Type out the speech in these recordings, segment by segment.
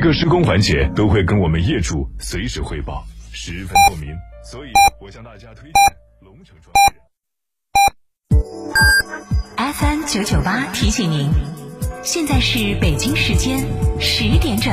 个施工环节都会跟我们业主随时汇报，十分透明。所以，我向大家推荐龙城装饰。FM 九九八提醒您，现在是北京时间十点整。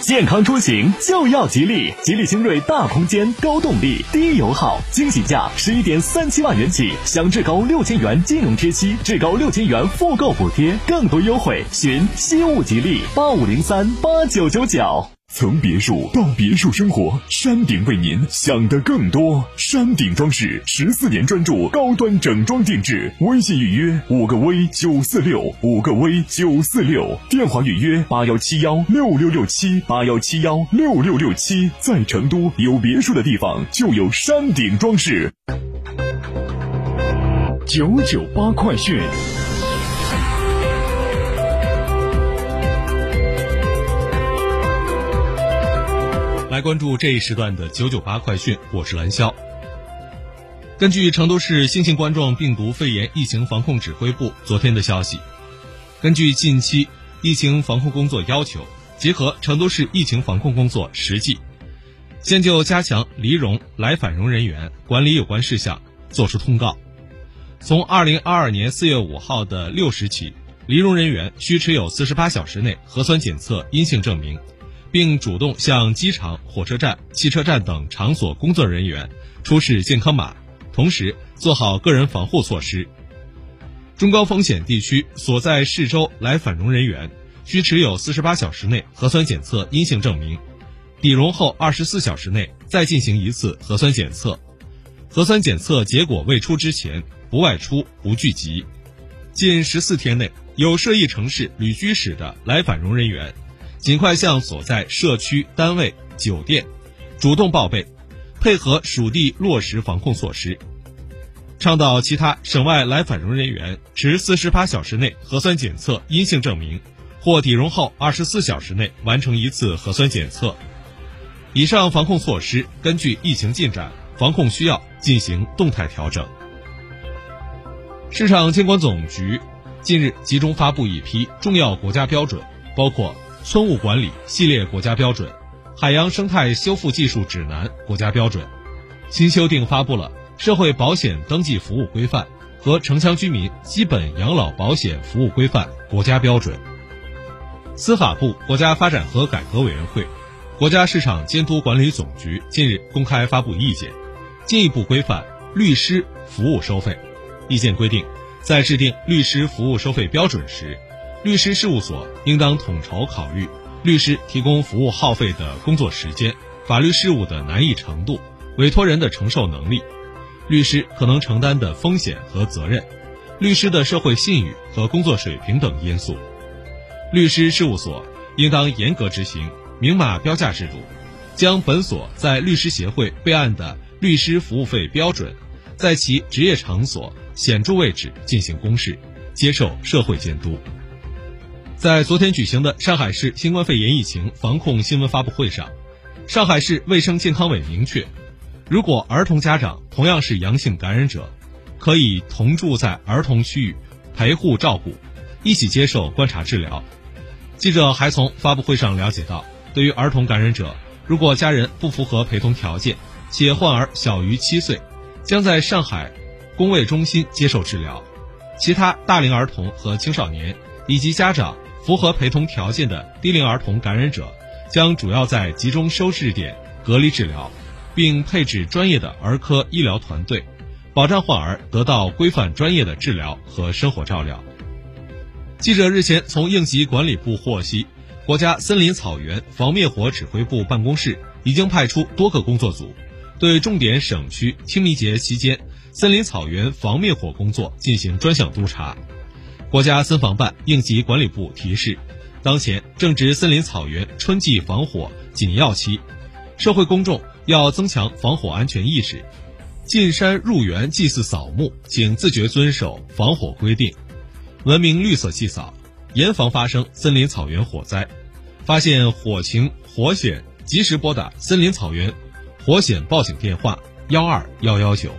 健康出行就要吉利，吉利星瑞大空间、高动力、低油耗，惊喜价十一点三七万元起，享至高六千元金融贴息，至高六千元复购补贴，更多优惠，寻西物吉利八五零三八九九九。从别墅到别墅生活，山顶为您想的更多。山顶装饰十四年专注高端整装定制，微信预约五个 V 九四六五个 V 九四六，电话预约八幺七幺六六六七八幺七幺六六六七。在成都有别墅的地方就有山顶装饰。九九八快讯。来关注这一时段的九九八快讯，我是蓝霄。根据成都市新型冠状病毒肺炎疫情防控指挥部昨天的消息，根据近期疫情防控工作要求，结合成都市疫情防控工作实际，先就加强离蓉来返蓉人员管理有关事项作出通告。从二零二二年四月五号的六时起，离蓉人员需持有四十八小时内核酸检测阴性证明。并主动向机场、火车站、汽车站等场所工作人员出示健康码，同时做好个人防护措施。中高风险地区所在市州来返蓉人员需持有四十八小时内核酸检测阴性证明，抵蓉后二十四小时内再进行一次核酸检测。核酸检测结果未出之前，不外出、不聚集。近十四天内有涉疫城市旅居史的来返蓉人员。尽快向所在社区、单位、酒店主动报备，配合属地落实防控措施。倡导其他省外来返蓉人员持四十八小时内核酸检测阴性证明，或抵蓉后二十四小时内完成一次核酸检测。以上防控措施根据疫情进展、防控需要进行动态调整。市场监管总局近日集中发布一批重要国家标准，包括。村务管理系列国家标准、海洋生态修复技术指南国家标准，新修订发布了社会保险登记服务规范和城乡居民基本养老保险服务规范国家标准。司法部国家发展和改革委员会、国家市场监督管理总局近日公开发布意见，进一步规范律师服务收费。意见规定，在制定律师服务收费标准时。律师事务所应当统筹考虑律师提供服务耗费的工作时间、法律事务的难易程度、委托人的承受能力、律师可能承担的风险和责任、律师的社会信誉和工作水平等因素。律师事务所应当严格执行明码标价制度，将本所在律师协会备案的律师服务费标准，在其职业场所显著位置进行公示，接受社会监督。在昨天举行的上海市新冠肺炎疫情防控新闻发布会上，上海市卫生健康委明确，如果儿童家长同样是阳性感染者，可以同住在儿童区域，陪护照顾，一起接受观察治疗。记者还从发布会上了解到，对于儿童感染者，如果家人不符合陪同条件，且患儿小于七岁，将在上海公卫中心接受治疗；其他大龄儿童和青少年以及家长。符合陪同条件的低龄儿童感染者，将主要在集中收治点隔离治疗，并配置专业的儿科医疗团队，保障患儿得到规范专业的治疗和生活照料。记者日前从应急管理部获悉，国家森林草原防灭火指挥部办公室已经派出多个工作组，对重点省区清明节期间森林草原防灭火工作进行专项督查。国家森防办应急管理部提示，当前正值森林草原春季防火紧要期，社会公众要增强防火安全意识。进山入园祭祀扫墓，请自觉遵守防火规定，文明绿色祭扫，严防发生森林草原火灾。发现火情火险，及时拨打森林草原火险报警电话幺二幺幺九。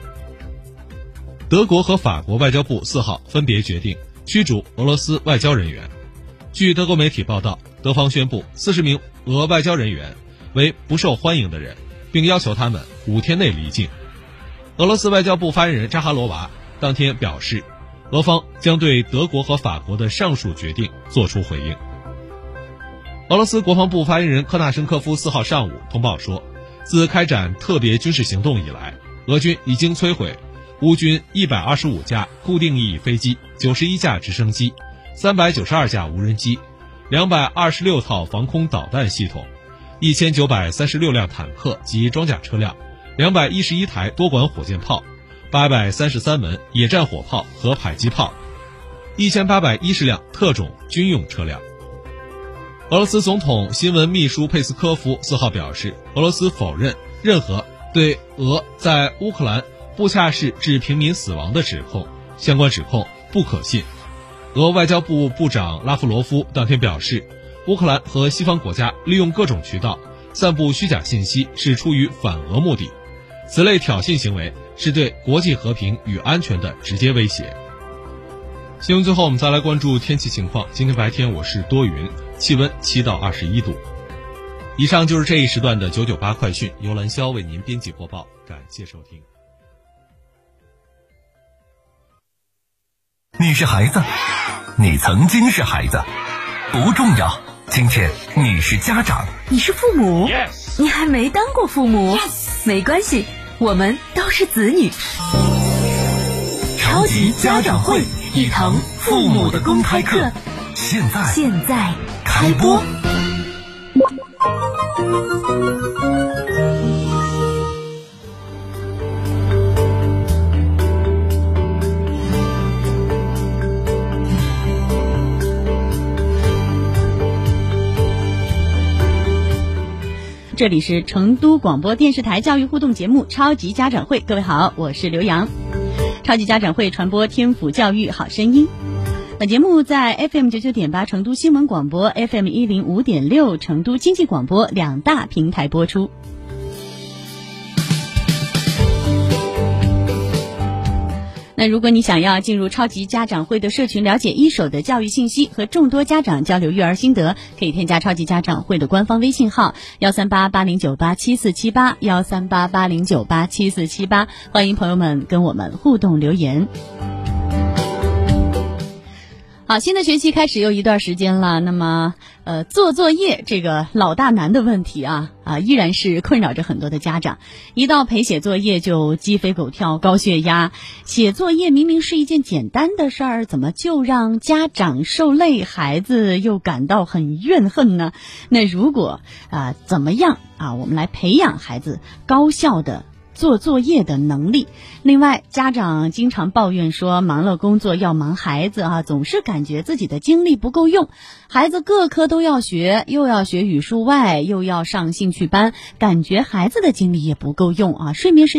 德国和法国外交部四号分别决定驱逐俄罗斯外交人员。据德国媒体报道，德方宣布四十名俄外交人员为不受欢迎的人，并要求他们五天内离境。俄罗斯外交部发言人扎哈罗娃当天表示，俄方将对德国和法国的上述决定作出回应。俄罗斯国防部发言人科纳申科夫四号上午通报说，自开展特别军事行动以来，俄军已经摧毁乌军一百二十五架固定翼飞机、九十一架直升机、三百九十二架无人机、两百二十六套防空导弹系统、一千九百三十六辆坦克及装甲车辆。两百一十一台多管火箭炮，八百三十三门野战火炮和迫击炮，一千八百一十辆特种军用车辆。俄罗斯总统新闻秘书佩斯科夫四号表示，俄罗斯否认任何对俄在乌克兰布恰市致平民死亡的指控，相关指控不可信。俄外交部部长拉夫罗夫当天表示，乌克兰和西方国家利用各种渠道散布虚假信息，是出于反俄目的。此类挑衅行为是对国际和平与安全的直接威胁。新闻最后，我们再来关注天气情况。今天白天我市多云，气温七到二十一度。以上就是这一时段的九九八快讯，由兰霄为您编辑播报，感谢收听。是孩子，你曾经是孩子，不重要。今天你是家长，你是父母，你还没当过父母，没关系。我们都是子女，超级家长会，一堂父母的公开课，现在现在开播。这里是成都广播电视台教育互动节目《超级家长会》，各位好，我是刘洋。超级家长会传播天府教育好声音。本节目在 FM 九九点八成都新闻广播、FM 一零五点六成都经济广播两大平台播出。那如果你想要进入超级家长会的社群，了解一手的教育信息和众多家长交流育儿心得，可以添加超级家长会的官方微信号幺三八八零九八七四七八幺三八八零九八七四七八，欢迎朋友们跟我们互动留言。好，新的学期开始又一段时间了，那么呃，做作业这个老大难的问题啊啊，依然是困扰着很多的家长。一到陪写作业就鸡飞狗跳、高血压，写作业明明是一件简单的事儿，怎么就让家长受累，孩子又感到很怨恨呢？那如果啊，怎么样啊，我们来培养孩子高效的？做作业的能力。另外，家长经常抱怨说，忙了工作要忙孩子啊，总是感觉自己的精力不够用。孩子各科都要学，又要学语数外，又要上兴趣班，感觉孩子的精力也不够用啊，睡眠时。